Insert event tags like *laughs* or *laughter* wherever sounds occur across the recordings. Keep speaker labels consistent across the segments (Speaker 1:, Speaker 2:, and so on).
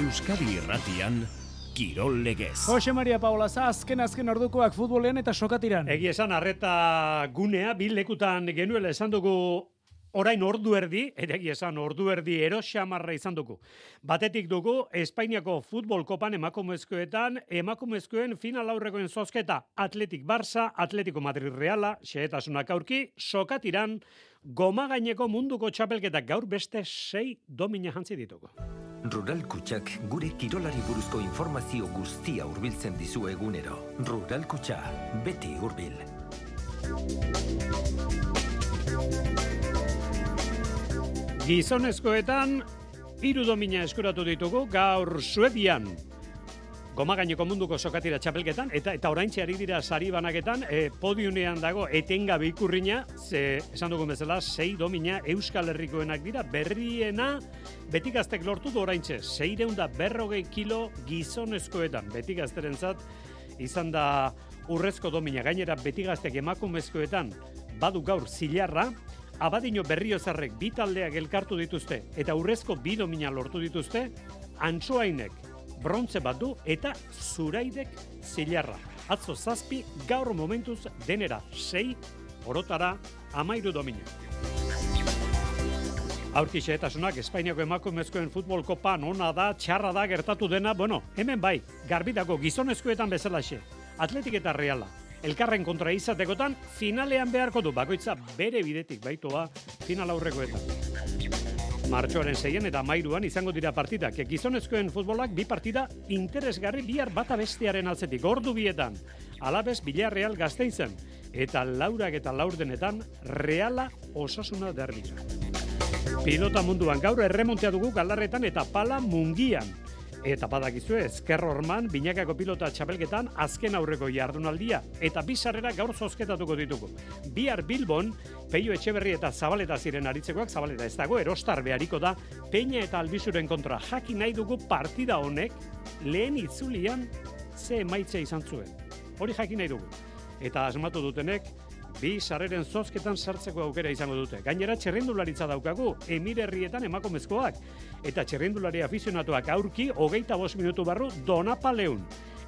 Speaker 1: Euskadi Irratian Kirol Legez.
Speaker 2: Jose Maria Paula za azken azken ordukoak futbolean eta sokatiran.
Speaker 3: Egi esan arreta gunea bil lekutan genuela esan dugu orain ordu erdi, ere egi esan ordu erdi erosamarra izan dugu. Batetik dugu Espainiako futbol kopan emakumezkoetan emakumezkoen final aurrekoen zozketa Atletik Barça, Atletico Madrid Reala, xehetasunak aurki, sokatiran goma gaineko munduko txapelketak gaur beste sei domina jantzi ditugu.
Speaker 4: Rural Kutxak gure kirolari buruzko informazio guztia hurbiltzen dizu egunero. Rural Kutxa, beti hurbil.
Speaker 3: Gizonezkoetan hiru domina eskuratu ditugu gaur Suedian. Goma gaineko munduko sokatira txapelketan eta eta oraintxe ari dira sari banaketan e, podiunean dago etengabe ikurrina ze esan dugun bezala sei domina Euskal Herrikoenak dira berriena betikaztek lortu du oraintxe 600 berrogei kilo gizonezkoetan. Betikazterentzat izan da urrezko domina. Gainera betigaztek emakumezkoetan badu gaur zilarra Abadino berriozarrek bi taldeak elkartu dituzte eta urrezko bi domina lortu dituzte, antsoainek brontze bat du eta zuraidek zilarra. Atzo zazpi gaur momentuz denera sei orotara amairu domina. Aurki xehetasunak Espainiako emakumezkoen futbol kopan ona da, txarra da gertatu dena, bueno, hemen bai, garbitako gizonezkoetan bezalaxe. Atletik eta reala, elkarren kontra izatekotan finalean beharko du bakoitza bere bidetik baitoa final aurrekoetan. Martxoaren zeien eta mairuan izango dira partidak. Gizonezkoen futbolak bi partida interesgarri bihar bata bestearen altzetik. Ordu bietan, alabez Villarreal gazteizen. Eta laurak eta laurdenetan reala osasuna derbira. Pilota munduan gaur erremontea dugu galarretan eta pala mungian. Eta badakizue, ezker horman, binakako pilota txapelketan azken aurreko jardunaldia. Eta bi sarrera gaur zozketatuko ditugu. Bihar Bilbon, Peio Etxeberri eta Zabaleta ziren aritzekoak, Zabaleta ez dago, erostar behariko da, Peña eta Albizuren kontra jakin nahi dugu partida honek, lehen itzulian ze emaitza izan zuen. Hori jakin nahi dugu. Eta asmatu dutenek, bi sarreren zozketan sartzeko aukera izango dute. Gainera txerrendularitza daukagu, emirerrietan emakumezkoak. Eta txerrendulari afizionatuak aurki, hogeita bost minutu barru, donapaleun.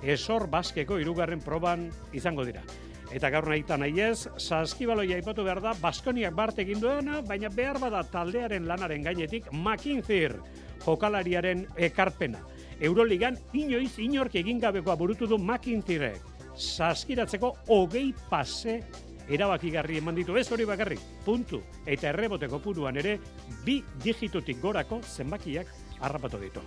Speaker 3: Esor baskeko irugarren proban izango dira. Eta gaur nahi eta nahi ez, saskibaloia ipatu behar da, Baskoniak bart egin duena, baina behar bada taldearen lanaren gainetik, makinzir, jokalariaren ekarpena. Euroligan, inoiz inork egin gabekoa burutu du makinzirek. Saskiratzeko hogei pase erabakigarri eman ditu ez hori bakarrik, puntu, eta errebote kopuruan ere, bi digitutik gorako zenbakiak harrapatu ditu.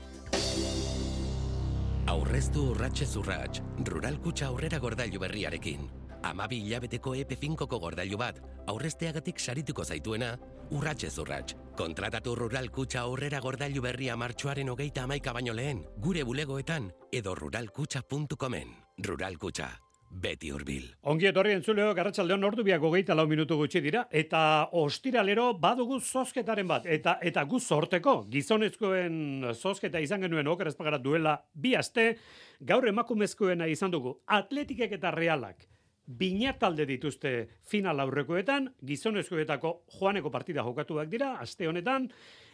Speaker 5: Aurreztu urratxe zurratx, rural kutxa aurrera gordailu berriarekin. Amabi hilabeteko epe finkoko gordailu bat, aurrezteagatik sarituko zaituena, urratxe zurratx. Kontratatu rural kutxa aurrera gordailu berria martxoaren hogeita amaika baino lehen, gure bulegoetan, edo ruralkutxa.comen. Rural kutxa, beti hurbil.
Speaker 3: Ongi etorri entzuleo, garratxaldeon ordu biak hogeita lau minutu gutxi dira, eta ostiralero badugu zozketaren bat, eta eta gu sorteko, gizonezkoen zozketa izan genuen oker ezpagara duela bi aste, gaur emakumezkoena izan dugu, atletikek eta realak, Bina talde dituzte final aurrekoetan, gizonezkoetako joaneko partida jokatuak dira, aste honetan,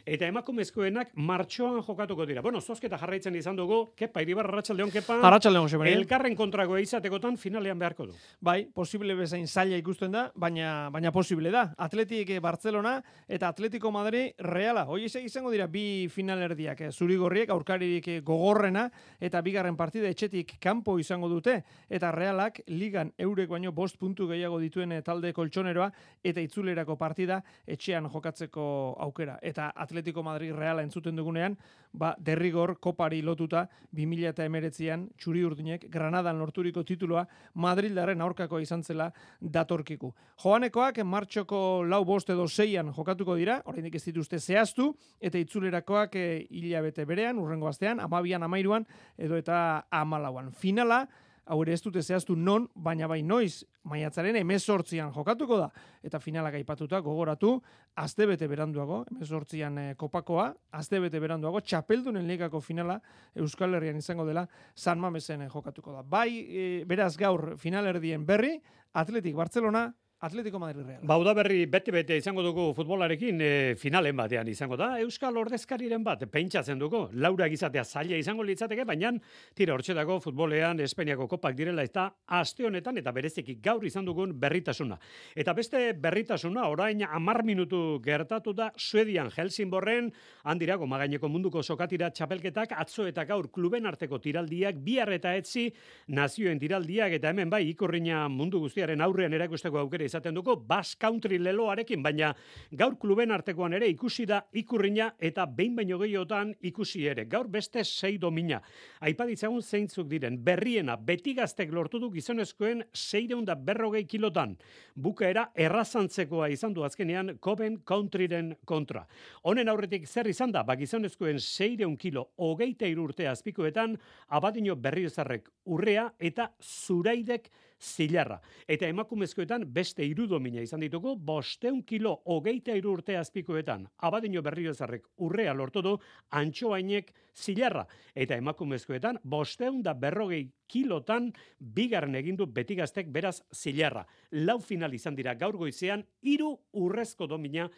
Speaker 3: eta emakumezkoenak martxoan jokatuko dira. Bueno, zozketa jarraitzen izan dugu, kepa, iribar, arratxaldeon, kepa.
Speaker 2: Arratxaldeon, Jose.
Speaker 3: Elkarren kontrago izatekotan finalean beharko du.
Speaker 2: Bai, posible bezain zaila ikusten da, baina baina posible da. Atletik Barcelona eta Atletico Madrid Reala. Hoi izango dira bi finalerdiak, eh, zurigorriek aurkaririk gogorrena eta bigarren partida etxetik kanpo izango dute eta Realak ligan eurek baino bost puntu gehiago dituen eh, talde koltsoneroa eta itzulerako partida etxean jokatzeko aukera. Eta Atletico Madrid Reala entzuten dugunean, ba, derrigor kopari lotuta 2019an txuri urdinek Granadan lorturiko titulua Madrildaren aurkako izan zela datorkiku. Joanekoak martxoko lau bost edo zeian jokatuko dira, oraindik ez dituzte zehaztu, eta itzulerakoak e, hilabete berean, urrengo astean, amabian, amairuan, edo eta amalauan. Finala, hau ere ez dute zehaztu non, baina bai noiz, maiatzaren emezortzian jokatuko da. Eta finalak aipatuta gogoratu, azte bete beranduago, emezortzian e, kopakoa, azte bete beranduago, txapeldunen ligako finala Euskal Herrian izango dela San Mamesen eh, jokatuko da. Bai, e, beraz gaur finalerdien berri, Atletik Barcelona, Atletico Madrid Real.
Speaker 3: Bauda berri bete-bete izango dugu futbolarekin e, finalen batean izango da. Euskal ordezkariren bat pentsatzen dugu. Laura gizatea zaila izango litzateke, baina tira hortxe dago futbolean Espainiako kopak direla eta aste honetan eta bereziki gaur izan dugun berritasuna. Eta beste berritasuna orain amar minutu gertatu da Suedian Helsingborren handira gomagaineko munduko sokatira txapelketak atzo eta gaur kluben arteko tiraldiak bihar eta etzi nazioen tiraldiak eta hemen bai ikurriña mundu guztiaren aurrean erakusteko aukera izaten duko Bass Country leloarekin, baina gaur kluben artekoan ere ikusi da ikurriña eta behin baino gehiotan ikusi ere. Gaur beste sei domina. Aipaditzagun zeintzuk diren, berriena, beti gaztek lortu du gizonezkoen seireun da berrogei kilotan. Bukaera errazantzekoa izan du azkenean Coven Countryren kontra. Honen aurretik zer izan da, ba gizonezkoen seireun kilo hogeita irurte azpikoetan, abadino berriozarrek urrea eta zuraidek zilarra. Eta emakumezkoetan beste irudomina izan ditugu, bosteun kilo hogeita irurte azpikoetan. Abadino berriozarrek urrea lortu du, antxoainek zilarra. Eta emakumezkoetan bosteun da berrogei kilotan bigarren egindu betigaztek beraz zilarra. Lau final izan dira gaur goizean, iru urrezko domina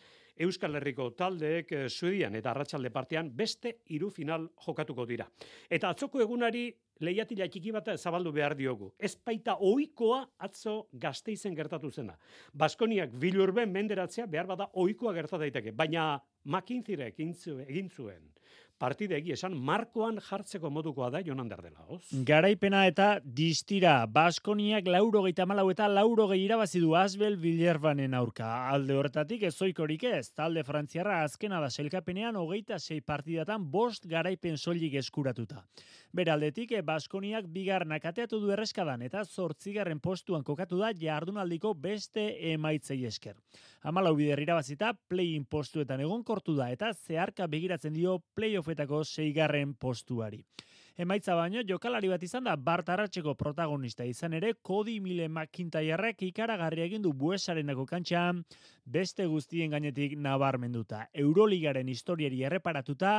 Speaker 3: Euskal Herriko taldeek eh, Suedian eta Arratsalde partean beste hiru final jokatuko dira. Eta atzoko egunari lehiatila txiki bat zabaldu behar diogu. Ez baita ohikoa atzo gazteizen gertatu zena. Baskoniak bilurben menderatzea behar bada ohikoa gerta daiteke, baina makintzirek egin zuen partida egi esan markoan jartzeko modukoa da Jonan Dardela, oz?
Speaker 6: Garaipena eta distira, Baskoniak lauro geita malau eta lauro gehi irabazi du Asbel Villerbanen aurka. Alde horretatik ez zoikorik ez, talde frantziarra azkena da selkapenean hogeita sei partidatan bost garaipen soilik eskuratuta. Bere aldetik, eh, Baskoniak bigarnak ateatu du erreskadan eta zortzigarren postuan kokatu da jardunaldiko beste emaitzei esker. Amalau bider irabazita, play-in postuetan egon kortu da eta zeharka begiratzen dio play-offetako zeigarren postuari. Emaitza baino, jokalari bat izan da Bartaratxeko protagonista izan ere, Kodi Mile McIntyrek ikaragarri egin du buesarenako kantxan, beste guztien gainetik nabarmenduta. Euroligaren historiari erreparatuta,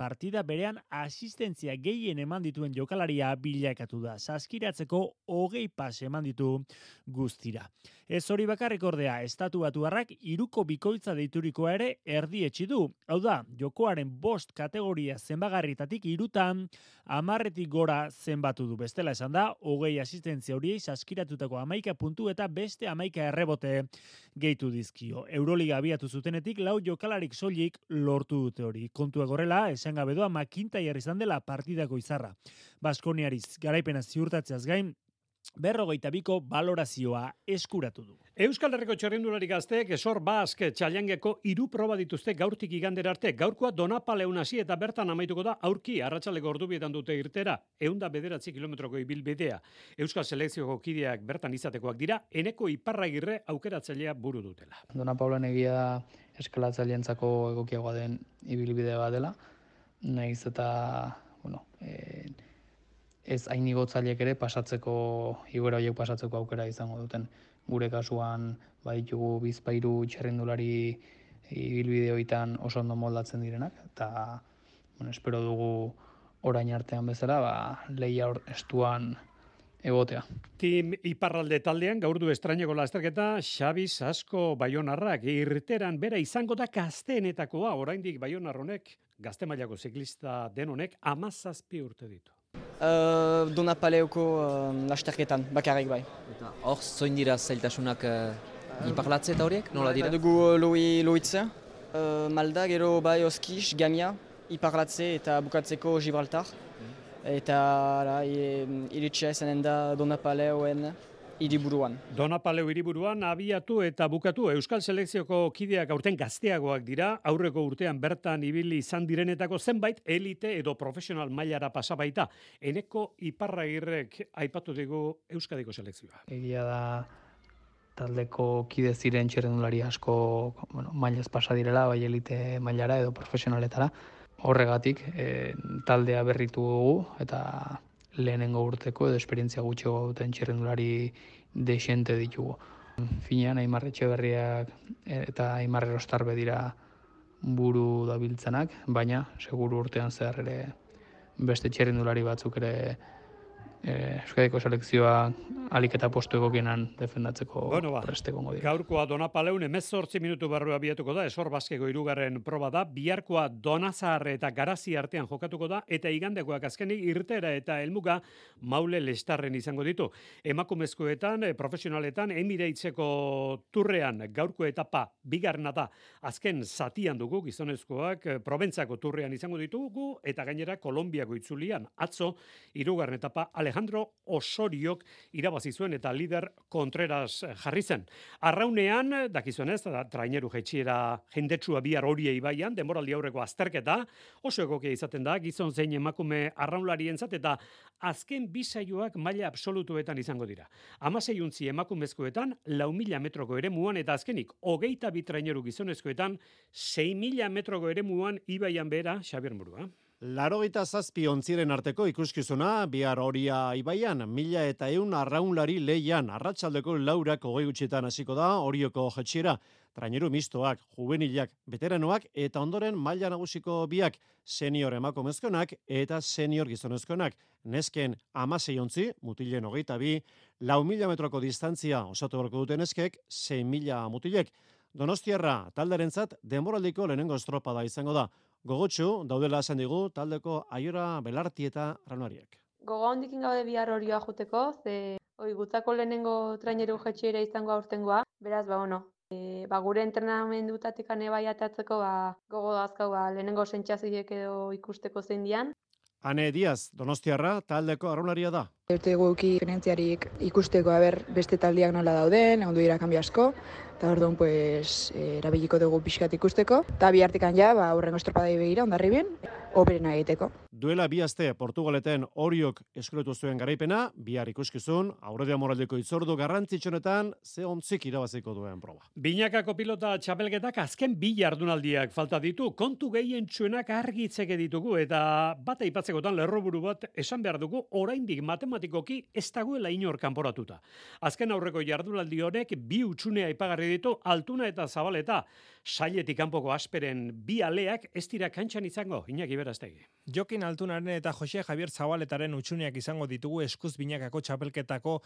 Speaker 6: partida berean asistentzia gehien eman dituen jokalaria bilakatu da. Saskiratzeko hogei pas eman ditu guztira. Ez hori bakarrik ordea, estatu batuarrak iruko bikoitza deiturikoa ere erdi du. Hau da, jokoaren bost kategoria zenbagarritatik irutan, amarretik gora zenbatu du. Bestela esan da, hogei asistentzia horiei saskiratutako amaika puntu eta beste amaika errebote gehitu dizkio. Euroliga abiatu zutenetik, lau jokalarik soilik lortu dute hori. Kontua gorela, esan gabe doa, makinta izan dela partidako izarra. Baskoniariz, garaipena ziurtatzeaz gain, berrogeita biko balorazioa eskuratu du.
Speaker 3: Euskal Herriko txerrendulari gazteek esor bask txaliangeko iru proba dituzte gaurtik igander arte. Gaurkoa donapale hasi eta bertan amaituko da aurki arratsaleko ordubietan dute irtera. Eunda bederatzi kilometroko ibilbidea. Euskal Selekzioko kideak bertan izatekoak dira, eneko iparragirre aukeratzailea buru dutela.
Speaker 7: Donapaulen egia da eskalatzaileentzako egokiagoa den ibilbidea bat dela. Naiz eta, ez hain ere pasatzeko, igora horiek pasatzeko aukera izango duten. Gure kasuan baditugu bizpairu txerrendulari ibilbideoitan oso ondo moldatzen direnak, eta bueno, espero dugu orain artean bezala, ba, lehia estuan egotea.
Speaker 3: Tim Iparralde taldean gaur du estraineko lasterketa Xabi Sasko Baionarrak irteran bera izango da gazteenetakoa oraindik Baionarronek gazte mailako ziklista den honek 17 urte ditu.
Speaker 8: Uh, Dona paleoko uh, lasterketan, bakarrik bai.
Speaker 9: Eta hor, zoin dira zailtasunak uh, iparlatze eta horiek, nola dira?
Speaker 8: Dugu uh, loi, loitza, uh, malda, gero bai oskiz, gamia, iparlatze eta bukatzeko Gibraltar. Mm. Eta iritsia izanen da Dona paleoen iriburuan.
Speaker 3: Dona Paleu iriburuan abiatu eta bukatu Euskal Selekzioko kideak aurten gazteagoak dira, aurreko urtean bertan ibili izan direnetako zenbait elite edo profesional mailara pasabaita. Eneko iparragirrek aipatu dugu Euskadiko selekzioa.
Speaker 7: Egia da taldeko kide ziren txerrendulari asko bueno, mailaz pasa direla, bai elite mailara edo profesionaletara. Horregatik, e, taldea berritu dugu eta lehenengo urteko edo esperientzia gutxo duten txirrendulari desente ditugu. Finean, Aimar Etxeberriak eta Aimar Erostarbe dira buru dabiltzenak, baina seguru urtean zehar ere beste txerrendulari batzuk ere e, Euskadiko selekzioa alik eta postu egokienan defendatzeko
Speaker 3: Bueno, ba,
Speaker 7: preste gongo dira.
Speaker 3: Gaurkoa Donapaleun emezortzi minutu barru abiatuko da, esor baskeko irugarren proba da, biharkoa Donazar eta Garazi artean jokatuko da, eta igandekoak azkenik irtera eta helmuga maule lestarren izango ditu. Emakumezkoetan, eh, profesionaletan, emireitzeko turrean gaurko etapa bigarna da, azken zatian dugu gizonezkoak, eh, Proventzako turrean izango ditugu, eta gainera Kolombiako itzulian, atzo, irugarren etapa Alejandro Osoriok irabazi zuen eta lider Contreras jarri zen. Arraunean, dakizuenez, da, traineru jetxiera jendetsua bihar horiei baian, demoraldi aurreko azterketa, oso egokia izaten da, gizon zein emakume arraunlarientzat eta azken bisaioak maila absolutuetan izango dira. Amasei untzi emakumezkoetan, lau mila metroko ere muan, eta azkenik, hogeita bitraineru gizonezkoetan, sei mila metroko ere muan, ibaian bera, Xabier Murua.
Speaker 10: Larogeita zazpi ontziren arteko ikuskizuna, bihar horia ibaian, mila eta eun arraunlari leian, arratsaldeko laurak hogei gutxietan hasiko da, horioko jetxiera, traineru mistoak, juvenilak, veteranoak, eta ondoren maila nagusiko biak, senior emakumezkonak eta senior gizonezkonak. Nesken amasei ontzi, mutilen hogeita bi, lau mila metroko distantzia osatu beharko duten neskek, sei mila mutilek. Donostiarra talderentzat denboraldiko lehenengo estropada izango da. Gogotxu, daudela esan digu, taldeko aiora belarti eta ranariak.
Speaker 11: Gogo handikin gaude bihar horioa joteko, ze oi, gutzako lehenengo traineru jetxiera izango aurtengoa, beraz, ba, bueno, e, ba, gure entrenamendutatik ane bai atatzeko, ba, gogo dazkau, ba, lehenengo sentxaziek edo ikusteko zein dian.
Speaker 10: Ane Diaz, Donostiarra taldeko arraunaria da.
Speaker 12: Urte guki esperientziarik ikusteko aber beste taldiak nola dauden, egon dira kanbi asko, eta orduan pues, eh, erabiliko dugu pixkat ikusteko. Eta bi hartikan ja, ba, urrengo estropadai begira, ondarri bien, operena egiteko.
Speaker 10: Duela bi aste Portugaleten horiok eskuretu zuen garaipena, bihar ikuskizun, aurredia moraldeko itzordu garrantzitsunetan, ze ontzik irabaziko duen proba.
Speaker 3: Binakako pilota txapelketak azken bi jardunaldiak falta ditu, kontu gehien txuenak argitzeke ditugu, eta bat aipatzekotan lerroburu bat esan behar dugu, oraindik matematikoki ez dagoela inor kanporatuta. Azken aurreko jardunaldi honek bi utxunea ipagarri ditu, altuna eta zabaleta, sailetik kanpoko asperen bi aleak ez dira kantxan izango, Iñaki Berastegi.
Speaker 13: Jokin Altunaren eta Jose Javier Zabaletaren utxuneak izango ditugu eskuz binakako txapelketako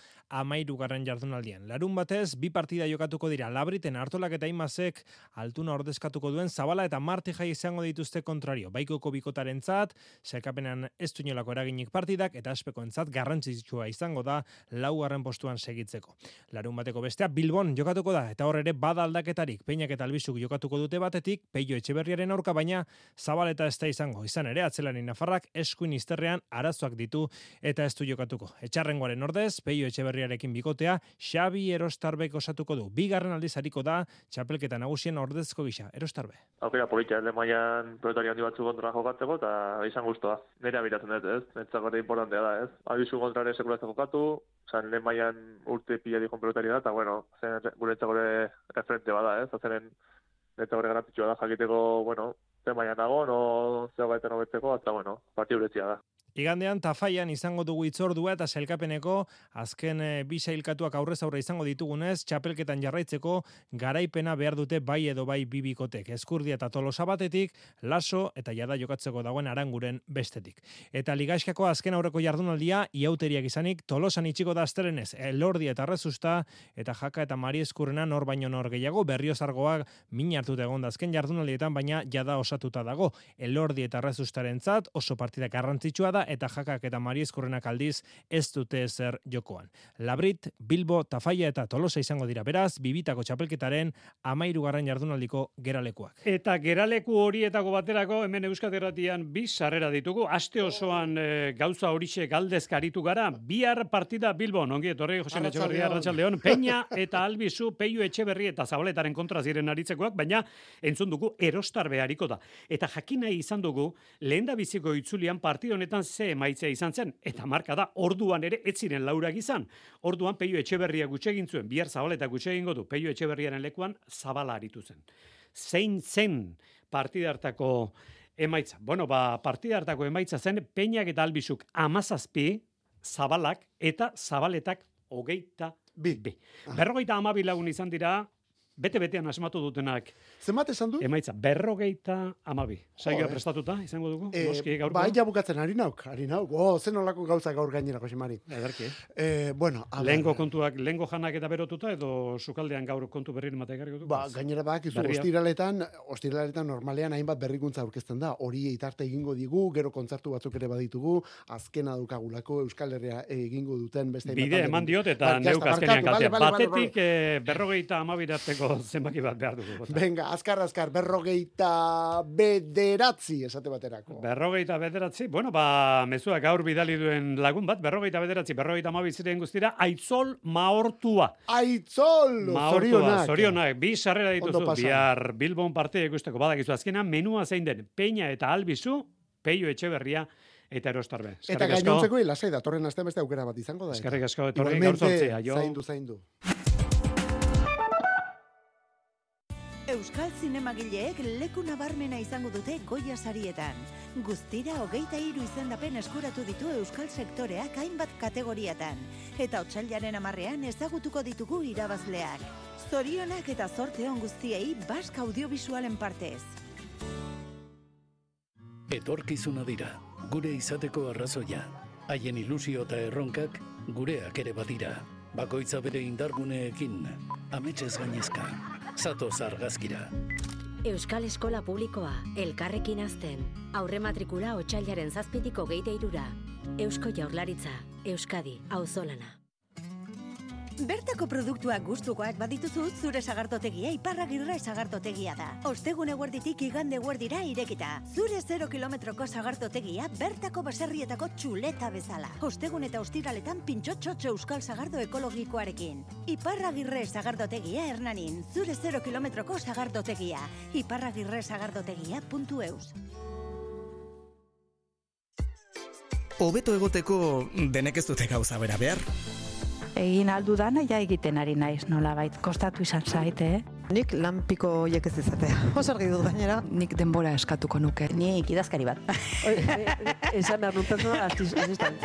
Speaker 13: amairugarren jardunaldian. Larun batez, bi partida jokatuko dira, labriten hartolak eta imazek altuna ordezkatuko duen Zabala eta Marti jai izango dituzte kontrario. Baikoko bikotaren zat, sekapenean ez duinolako eraginik partidak eta aspeko entzat garrantzitsua izango da laugarren postuan segitzeko. Larun bateko bestea, Bilbon jokatuko da eta hor ere bada aldaketarik, peinak eta albizuk jokatuko dute batetik, peio etxeberriaren aurka baina Zabaleta ez da izango. Izan ere, atzelani Nafarrak eskuin izterrean arazoak ditu eta ez du jokatuko. Etxarrengoaren ordez, peio etxeberriarekin bikotea, Xabi Erostarbek osatuko du. Bigarren aldiz hariko da, txapelketa nagusien ordezko gisa. Erostarbe.
Speaker 14: Aukera polita, ele maian pelotari handi batzu kontra jokatzeko, eta izan guztua. Nire abiratzen dut, ez? Netzako ere importantea da, ez? Abizu kontra ere sekulatzen jokatu, zan lehen maian urte pila dikon pelotari da, eta bueno, zen gure ere referente bada, ez? Zeren netzako ere garantitxua da, jakiteko, bueno, zen maian nago, no zeo hobetzeko, eta bueno, parti uretzia da.
Speaker 13: Igandean Tafaian izango dugu itzordua eta selkapeneko azken e, bi sailkatuak aurrez aurre izango ditugunez, txapelketan jarraitzeko garaipena behar dute bai edo bai bibikotek. Eskurdia eta tolosa batetik, laso eta jada jokatzeko dagoen aranguren bestetik. Eta ligaskako azken aurreko jardunaldia iauteriak izanik tolosan itxiko da azterenez, elordi eta rezusta eta jaka eta mari eskurrena nor baino nor gehiago, berriozargoak min hartuta egon da azken jardunaldietan, baina jada osatuta dago. Elordi eta rezustaren zat, oso partida garrantzitsua da eta jakak eta marieskurrenak aldiz ez dute ezer jokoan. Labrit, Bilbo, Tafaia eta Tolosa izango dira beraz, bibitako txapelketaren amairugarren jardunaldiko geralekuak.
Speaker 3: Eta geraleku horietako baterako hemen Euskadi Erratian bi sarrera ditugu. Aste osoan e, gauza horixe galdezkaritu gara. Bihar partida Bilbon, ongi etorri Jose Etxeberria Arratsaldeon, *laughs* Peña eta Albizu Peio Etxeberri eta Zabaletaren kontra ziren aritzekoak, baina entzun dugu erostar behariko da. Eta jakina izan dugu lehenda biziko itzulian partida honetan ze emaitzea izan zen eta marka da orduan ere ez ziren laurak izan. Orduan Peio Etxeberria gutxe egin zuen, bihar Zabaleta gutxe egingo du. Peio Etxeberriaren lekuan Zabala aritu zen. Zein zen partida hartako emaitza. Bueno, ba, partida hartako emaitza zen Peñak eta Albizuk amazazpi, Zabalak eta Zabaletak hogeita bi. Berrogeita amabi lagun izan dira, bete-betean asmatu dutenak.
Speaker 15: Zenbat esan du?
Speaker 3: Emaitza, berrogeita amabi. Saioa
Speaker 15: Jo, eh.
Speaker 3: prestatuta, izango dugu?
Speaker 15: Eh,
Speaker 3: Noski, gaurko.
Speaker 15: bai, ja bukatzen ari nauk, ari nauk. Oh, zen olako gauza gaur gainera, Josemari.
Speaker 3: Ederki.
Speaker 15: Eh, bueno, a ber,
Speaker 3: Lehengo kontuak, lehengo janak eta berotuta, edo sukaldean gaur kontu berri matek egarriko du?
Speaker 15: Ba, gainera badakizu
Speaker 3: Berria.
Speaker 15: ostiraletan, ostiraletan normalean hainbat berrikuntza aurkezten da. Hori itarte egingo digu, gero kontzertu batzuk ere baditugu, azkena dukagulako Euskal Herria egingo duten beste
Speaker 3: Bide eman diot eta
Speaker 15: Bai,
Speaker 3: neuk azkenean kaltea. Batetik eh, berrogeita amabirateko zenbaki bat behar dugu. bota.
Speaker 15: Venga, azkar, azkar, berrogeita bederatzi esate baterako.
Speaker 3: Berrogeita bederatzi, bueno, ba, mezua gaur bidali duen lagun bat, berrogeita bederatzi, berrogeita amabi ziren guztira, aitzol maortua.
Speaker 15: Aitzol,
Speaker 3: Maortua,
Speaker 15: zorionak.
Speaker 3: zorionak, bi sarrera dituzu, bihar Bilbon parte ikusteko badakizu azkenan, menua zein den, peina eta albizu, peio etxeberria eta erostarbe.
Speaker 15: Eta
Speaker 3: Eskerrik asko.
Speaker 15: gainontzeko lasai datorren astean beste aukera bat izango da. eta.
Speaker 3: Eskerrik asko, etorri gaur jo.
Speaker 15: Zaindu, zaindu.
Speaker 16: Euskal Zinemagileek leku nabarmena izango dute Goya sarietan. Guztira hogeita hiru izendapen eskuratu ditu Euskal sektoreak hainbat kategoriatan. Eta otxailaren amarrean ezagutuko ditugu irabazleak. Zorionak eta zorte on guztiei Bask Audiovisualen partez.
Speaker 17: Etorkizuna dira, gure izateko arrazoia. Haien ilusio eta erronkak gureak ere badira. Bakoitza bere indarguneekin, ametsez gainezka. Zatoz argazkira.
Speaker 18: Euskal Eskola Publikoa, elkarrekin azten. Aurre matrikula otxailaren zazpitiko geite irura. Eusko Jaurlaritza, Euskadi, auzolana.
Speaker 16: Bertako produktuak gustukoak badituzu zure sagardotegia iparragirre sagardotegia da. Ostegun eguerditik igande eguerdira irekita. Zure 0 kilometroko sagardotegia bertako baserrietako txuleta bezala. Ostegun eta ostiraletan pintxotxotxo euskal sagardo ekologikoarekin. Iparragirre sagardotegia hernanin. Zure 0 kilometroko sagardotegia. Iparragirre sagardotegia.eus.
Speaker 19: Hobeto egoteko denek ez dute gauza bera behar.
Speaker 20: Egin aldu dana ja egiten ari naiz, nolabait kostatu izan zaite, eh?
Speaker 21: Nik lanpiko hiek ez izatea. *laughs* Oso argi dut gainera.
Speaker 20: Nik denbora eskatuko nuke.
Speaker 21: Nik idazkari bat. *laughs*
Speaker 22: Esan behar nun asistan. *laughs*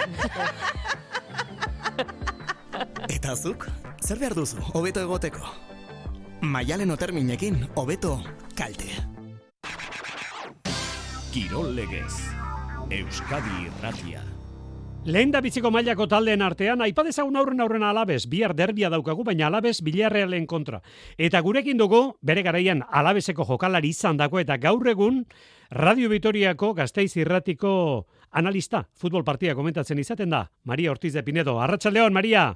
Speaker 19: Eta zuk, zer behar duzu, hobeto egoteko? Maialen oterminekin, hobeto kalte.
Speaker 1: Kirol legez. Euskadi irratia.
Speaker 3: Lehen da biziko mailako taldeen artean, aipadezagun aurren aurren alabez, bihar derbia daukagu, baina alabez Villarrealen kontra. Eta gurekin dugu, bere garaian alabezeko jokalari izan dako, eta gaur egun Radio Vitoriako gazteiz irratiko analista, futbol partia komentatzen izaten da, Maria Ortiz de Pinedo. Arratxaldeon, Maria!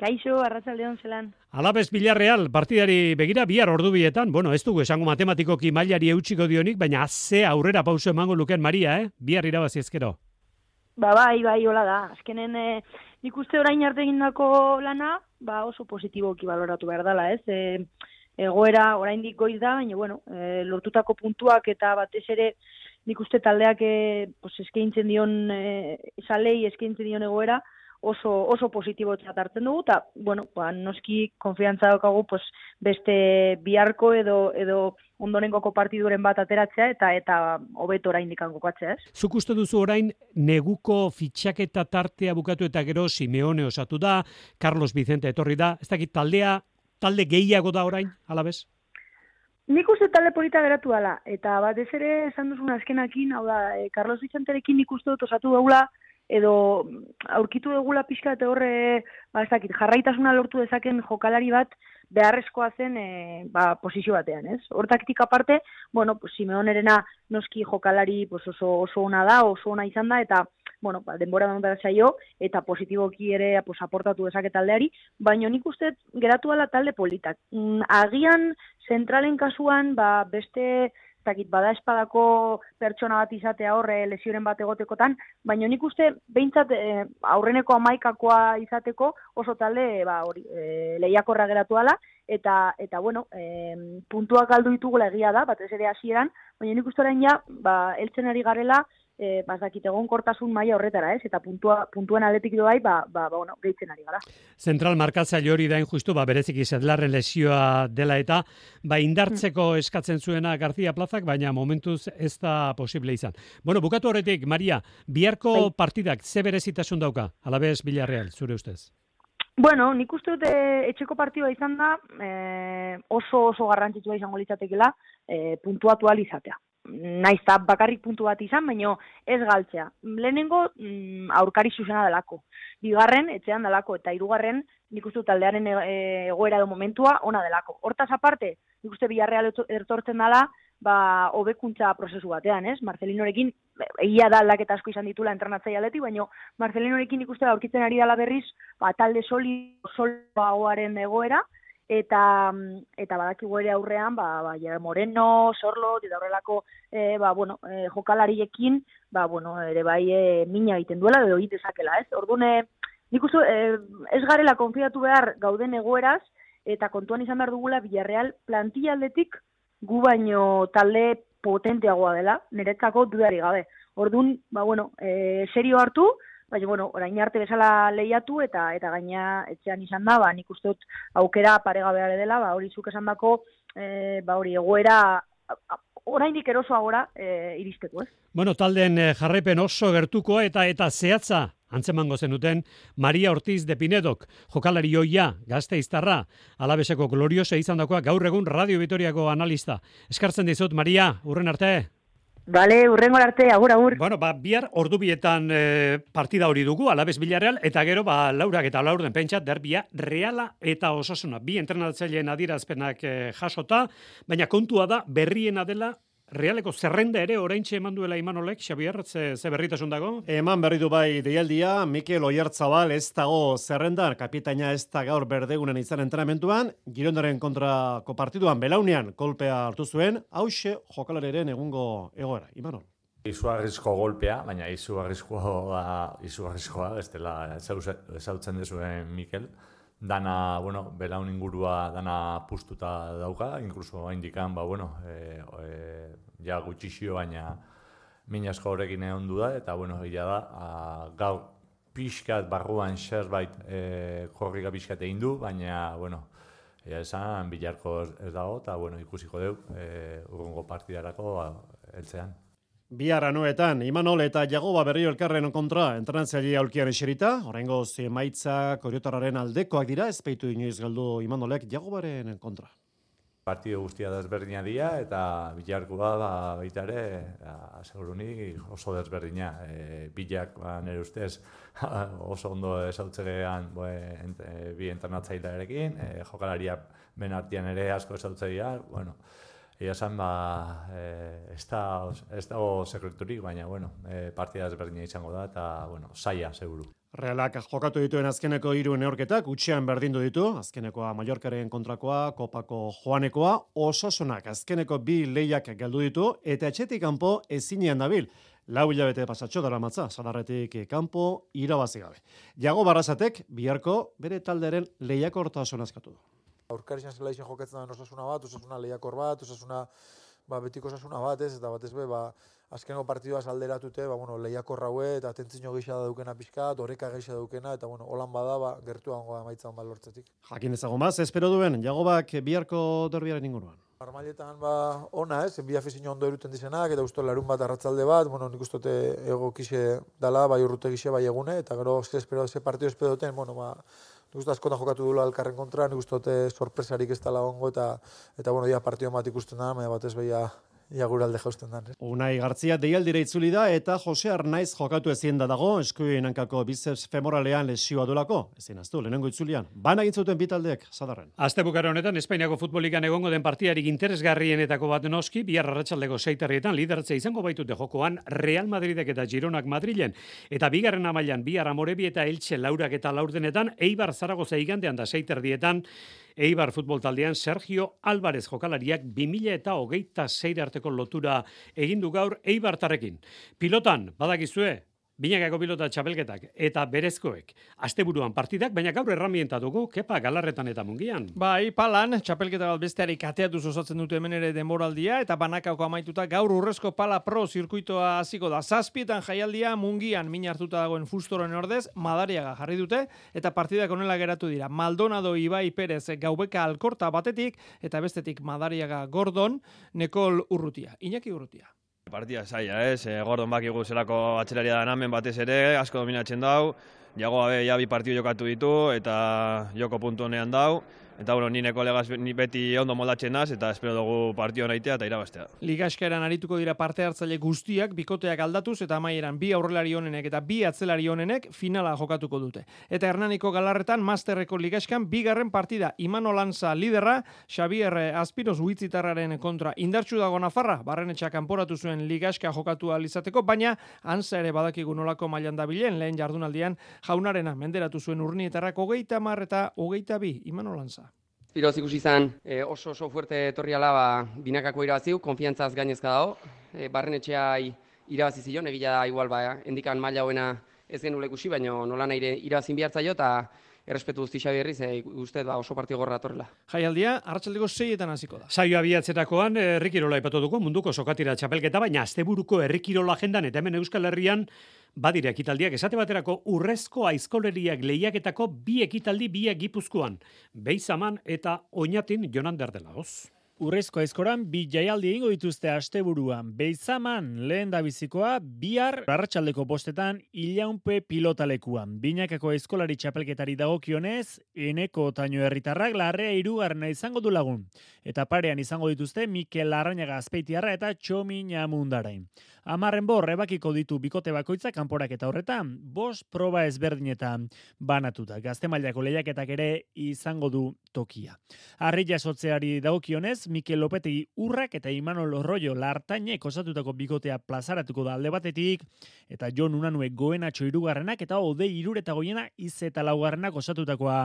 Speaker 23: Kaixo, arratsaldeon zelan.
Speaker 3: Alabez Villarreal partidari begira bihar ordubietan, bueno, ez dugu esango matematikoki mailari eutxiko dionik, baina ze aurrera pauso emango luken Maria, eh? Bihar irabazi ezkero.
Speaker 23: Ba, bai, bai, hola da. Azkenen, e, nik uste orain arte egindako lana, ba, oso positiboki baloratu behar dela, ez? E, egoera oraindik goiz da, baina, bueno, e, lortutako puntuak eta batez ere, nik uste taldeak e, pues, eskaintzen dion, e, salei eskaintzen dion egoera, oso, oso positibo hartzen dugu, eta, bueno, ba, noski konfiantza daukagu, pues, beste biharko edo, edo ondonengoko partiduren bat ateratzea, eta eta hobeto oraindik kokatzea, ez?
Speaker 3: Zuk uste duzu orain neguko fitxaketa tartea bukatu eta gero Simeone osatu da, Carlos Vicente etorri da, ez dakit taldea, talde gehiago da orain, alabez?
Speaker 23: Nik uste talde polita geratu dela, eta batez ere esan duzun azkenakin, hau da, e, Carlos Vicenterekin nik uste dut osatu daula, edo aurkitu dugula pixka eta horre, ba, ez jarraitasuna lortu dezaken jokalari bat, beharrezkoa zen e, ba, posizio batean, ez? Hortaktik aparte, bueno, pues, Simeonerena noski jokalari pues, oso, oso ona da, oso ona izan da, eta bueno, ba, denbora da zaio, eta positiboki ere pues, aportatu dezake taldeari, baina nik uste geratu dela talde politak. Mm, agian, zentralen kasuan, ba, beste zakit, bada espadako pertsona bat izatea horre lesioren bat egotekotan, baina nik uste behintzat e, aurreneko amaikakoa izateko oso talde ba, hori, e, lehiakorra geratu ala, eta, eta bueno, e, puntuak galdu ditugula egia da, batez ere hasieran, baina nik uste orain ja, ba, eltzen ari garela, e, bazakit egon kortasun maila horretara, ez? Eta puntua, puntuen aldetik doai, ba, ba, ba, bueno, gehitzen ari gara.
Speaker 3: Zentral markatzaile hori da injustu, ba, bereziki zedlarren lesioa dela eta, ba, indartzeko eskatzen zuena García Plazak, baina momentuz ez da posible izan. Bueno, bukatu horretik, Maria, biharko partidak ze berezitasun dauka, alabez Villarreal, zure ustez?
Speaker 23: Bueno, nik uste dut e, etxeko partidua izan da e, oso oso garrantzitsua izango litzatekeela e, puntuatu izatea. Naiz eta bakarrik puntu bat izan, baino ez galtzea. Lehenengo mm, aurkari zuzena delako. Bigarren, etxean delako, eta hirugarren nik uste taldearen e, egoera do momentua ona delako. Hortaz aparte, nik uste biharreal ertortzen dela, ba, hobekuntza prozesu batean, ez? Marcelinorekin, egia da aldaketa asko izan ditula entrenatzei aleti, baina Marcelinorekin ikuste aurkitzen ari dela berriz, ba, talde soli, soloagoaren egoera, eta eta badakigu ere aurrean ba ba Moreno, Sorlo, eta horrelako e, ba, bueno, e, jokalariekin ba, bueno, ere bai e, mina egiten duela edo egite dezakela, ez? Ordune nik uste e, ez garela konfiatu behar gauden egoeraz eta kontuan izan behar dugula Villarreal plantilla aldetik gu baino talde potenteagoa dela, niretzako dudari gabe. Ordun, ba bueno, e, serio hartu, baina bueno, orain arte bezala lehiatu eta eta gaina etxean izan da, ba nik uste dut aukera paregabea dela, ba hori zuk esandako e, ba hori egoera oraindik erosoagora e, iristeko, ez?
Speaker 3: Bueno, talden e, jarraipen oso gertukoa eta eta zehatza antzemango zenuten Maria Ortiz de Pinedok, jokalari oia, gazte iztarra, alabeseko gloriosa izan dakoa gaur egun Radio Vitoriako analista. Eskartzen dizut, Maria, urren arte?
Speaker 23: Bale, urrengo arte, agur, agur.
Speaker 3: Bueno, ba, bihar ordubietan e, partida hori dugu, alabez bilareal, eta gero, ba, laurak eta laurden pentsat, derbia, reala eta osasuna. Bi entrenatzaileen adirazpenak e, jasota, baina kontua da, berriena dela, Realeko zerrenda ere oraintxe eman duela Imanolek, Xabier, ze, ze berritasun dago?
Speaker 10: Eman berritu bai deialdia, Mikel Oiertzabal ez dago zerrendan, kapitaina ez da gaur berdegunen izan entrenamentuan, girondaren kontrako partiduan belaunean kolpea hartu zuen, hause jokalariren egungo egoera. Imanol.
Speaker 24: Izugarrizko golpea, baina izugarrizkoa, izugarrizkoa, ez dela ezautzen dezuen Mikel dana, bueno, belaun ingurua dana pustuta dauka, inkluso indikan, ba, bueno, e, e, ja gutxixio, baina minasko horrekin egon du da, eta, bueno, ila da, a, gau pixkat barruan zerbait e, korrika pixkat egin du, baina, bueno, ja esan, bilarko ez dago, eta, bueno, ikusiko deu, e, urrungo partidarako, ba, eltzean.
Speaker 10: Bihar anuetan, Imanol eta Jagoba berrio elkarren kontra entrenatzaile aulkian eserita, horrengo maitza koriotarraren aldekoak dira, ezpeitu inoiz galdu Imanolek Jagobaren kontra.
Speaker 24: Partido guztia desberdina dira eta bilarkoa da baita ere, aseguruni oso desberdina. E, bilak ba, nire ustez *laughs* oso ondo esautzegean e, bi entrenatzailearekin, e, jokalaria ben artian ere asko esautzegia, bueno, Ia esan, ba, e, ez, da, sekreturik, baina, bueno, e, partida ezberdina izango da, eta, bueno, saia, seguru.
Speaker 10: Realak jokatu dituen azkeneko hiru neorketak, utxean berdindu ditu, azkenekoa Mallorcaren kontrakoa, kopako joanekoa, osasunak azkeneko bi lehiak galdu ditu, eta etxetik kanpo ezinean dabil. Lau hilabete pasatxo dara matza, salarretik kanpo irabazi gabe. Jago barrazatek, biharko bere talderen lehiak hortasun azkatu du
Speaker 25: aurkari zela izan jokatzen da osasuna bat, osasuna lehiakor bat, osasuna ba, betiko osasuna bat, ez, eta batez be, ba, azkengo partidua salderatute, ba, bueno, lehiakor raue, eta tentzino gisa da dukena pixka, oreka gisa dukena, eta bueno, holan bada, ba, gertuan goa maitza hon balortzetik.
Speaker 10: Jakin ezago maz, espero duen, jagobak biharko derbiaren inguruan.
Speaker 25: Normaletan ba ona, ez, bi afizio ondo eruten dizenak eta gustu larun bat arratzalde bat, bueno, nik uste ego kise dala, bai urrute gise bai egune eta gero espero ese partido espero duten, bueno, ba Nik uste askotan jokatu dula alkarren kontra, nik uste sorpresarik ez dala ongo, eta, eta bueno, ja, partio bat ikusten da, baina batez behia ia guralde jausten da.
Speaker 10: Unai Gartzia deialdire itzuli da eta Jose Arnaiz jokatu ezin da dago eskuin hankako biceps femoralean lesioa dolako. Ezin aztu, lehenengo itzulian. Bana egin zuten bitaldeek, zadarren.
Speaker 3: Azte bukara honetan, Espainiako futbolikan egongo den partiarik interesgarrienetako bat noski, bihar arratsaldeko seiterrietan lidertze izango baitute jokoan Real Madridek eta Gironak Madrilen. Eta bigarren amailan, bihar amorebi eta eltxe laurak eta laurdenetan, Eibar Zaragoza igandean da seiterdietan, Eibar futbol taldean Sergio Álvarez jokalariak 2000 eta hogeita zeir arteko lotura egindu gaur Eibartarrekin. Pilotan, badakizue, Binakako pilota txapelketak eta berezkoek. Asteburuan partidak, baina gaur erramienta dugu, kepa galarretan eta mungian.
Speaker 13: Bai, palan, txapelketa bat besteari kateatu osatzen dute hemen ere denboraldia, eta banakako amaituta gaur urrezko pala pro zirkuitoa hasiko da. Zazpietan jaialdia mungian min hartuta dagoen fustoren ordez, madariaga jarri dute, eta partidak onela geratu dira. Maldonado Ibai Perez gaubeka alkorta batetik, eta bestetik madariaga Gordon, Nekol Urrutia. Iñaki Urrutia.
Speaker 26: Partia zaila, ez? E, Gordon bakigu zelako atzelaria da namen batez ere, asko dominatzen dau. Jago gabe ja bi partidu jokatu ditu eta joko puntu honean dau. Eta bueno, nire kolegaz ni beti ondo moldatzen naz eta espero dugu partio naitea eta irabaztea.
Speaker 2: Ligaskaeran arituko dira parte hartzaile guztiak bikoteak aldatuz eta amaieran bi aurrelari honenek eta bi atzelari honenek finala jokatuko dute. Eta Hernaniko galarretan Masterreko ligaskan bigarren partida Imano Lanza liderra, Xavier Aspiros Huitzitarraren kontra indartsu dago Nafarra, barrenetxak kanporatu zuen ligaska jokatu izateko, baina anza ere badakigu nolako mailan dabilen lehen jardunaldian jaunarena menderatu zuen urnietarrak hogeita mar eta hogeita bi Imano Lanza.
Speaker 27: Piroz ikusi izan e, oso oso fuerte etorriala ba, binakako irabaziu, konfiantzaz gainezka dago. E, barren etxea irabazi zion, egila da igual ba, endikan maila hoena ez genula ikusi, baina nola nahi irabazin bihartzaio eta errespetu guzti xabi herriz, e, uste ba, oso parti gorra torrela.
Speaker 2: Jaialdia, hartxaldeko seietan hasiko da.
Speaker 3: Saio abiatzerakoan errikirola ipatutuko munduko sokatira txapelketa, baina asteburuko errikirola agendan eta hemen Euskal Herrian badira ekitaldiak esate baterako urrezko aizkoleriak lehiaketako bi ekitaldi biak gipuzkoan. Beizaman eta oinatin jonan derdela, hoz?
Speaker 6: Urrezko aizkoran bi jaialdi egingo dituzte asteburuan. Beizaman lehen da bizikoa bihar arratsaldeko bostetan ilaunpe pilotalekuan. Binakako aizkolari txapelketari dagokionez, eneko taino herritarrak larrea irugarrena izango du lagun. Eta parean izango dituzte Mikel Larrañaga azpeitiarra eta Txomin Amundarain. Amarren bor, ebakiko ditu bikote bakoitza kanporak eta horretan, bos proba ezberdinetan banatuta. Gazte mailako lehiaketak ere izango du tokia. Arri jasotzeari daukionez, Mikel Lopetegi urrak eta Imanol Rollo lartainek osatutako bikotea plazaratuko da alde batetik, eta Jon Unanue goenatxo irugarrenak eta ode irureta goiena iz eta laugarrenak osatutakoa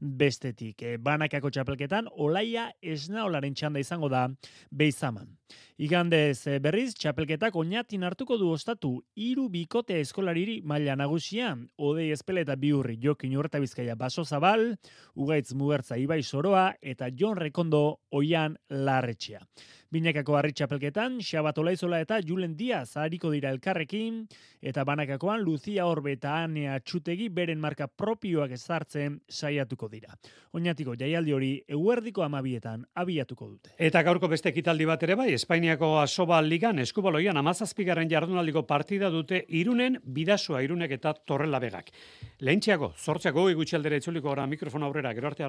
Speaker 6: bestetik. E, banakako txapelketan, olaia esna olaren txanda izango da beizaman. Igandez eh, berriz, txapelketak oinatin hartuko du ostatu hiru bikote eskolariri maila nagusia, odei espele eta biurri jokin urreta bizkaia baso zabal, ugaitz mugertza ibai soroa eta Jon Rekondo oian larretxea. Binekako harri txapelketan, Xabat Olaizola eta Julen Diaz hariko dira elkarrekin, eta banakakoan Lucia Orbe eta Anea Txutegi beren marka propioak ezartzen saiatuko dira. Oinatiko jaialdi hori eguerdiko amabietan abiatuko dute.
Speaker 3: Eta gaurko beste ekitaldi bat ere bai, Espainiako asoba ligan eskubaloian amazazpigaren jardunaldiko partida dute irunen bidasua irunek eta torrela begak. Lehentxeago, zortzeako goi gutxaldera itzuliko ora mikrofon aurrera, gero arte